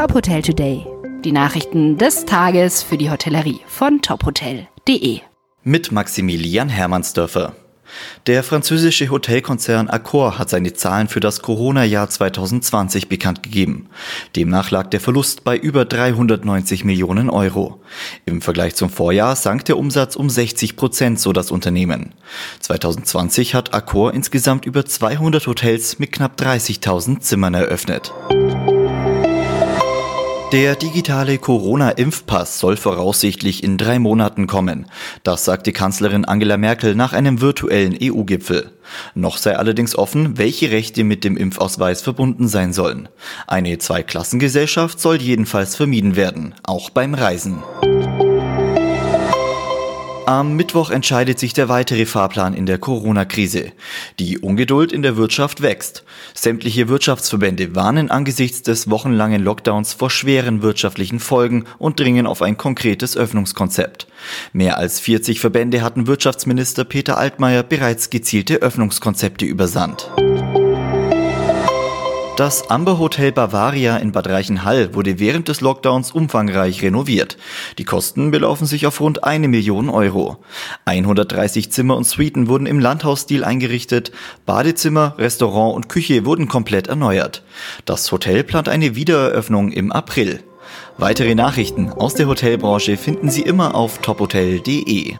Top Hotel Today. Die Nachrichten des Tages für die Hotellerie von tophotel.de. Mit Maximilian Hermannsdörfer. Der französische Hotelkonzern Accor hat seine Zahlen für das Corona-Jahr 2020 bekannt gegeben. Demnach lag der Verlust bei über 390 Millionen Euro. Im Vergleich zum Vorjahr sank der Umsatz um 60 Prozent, so das Unternehmen. 2020 hat Accor insgesamt über 200 Hotels mit knapp 30.000 Zimmern eröffnet. Der digitale Corona-Impfpass soll voraussichtlich in drei Monaten kommen. Das sagte Kanzlerin Angela Merkel nach einem virtuellen EU-Gipfel. Noch sei allerdings offen, welche Rechte mit dem Impfausweis verbunden sein sollen. Eine Zweiklassengesellschaft soll jedenfalls vermieden werden, auch beim Reisen. Am Mittwoch entscheidet sich der weitere Fahrplan in der Corona-Krise. Die Ungeduld in der Wirtschaft wächst. Sämtliche Wirtschaftsverbände warnen angesichts des wochenlangen Lockdowns vor schweren wirtschaftlichen Folgen und dringen auf ein konkretes Öffnungskonzept. Mehr als 40 Verbände hatten Wirtschaftsminister Peter Altmaier bereits gezielte Öffnungskonzepte übersandt. Das Amber Hotel Bavaria in Bad Reichenhall wurde während des Lockdowns umfangreich renoviert. Die Kosten belaufen sich auf rund eine Million Euro. 130 Zimmer und Suiten wurden im Landhausstil eingerichtet. Badezimmer, Restaurant und Küche wurden komplett erneuert. Das Hotel plant eine Wiedereröffnung im April. Weitere Nachrichten aus der Hotelbranche finden Sie immer auf tophotel.de.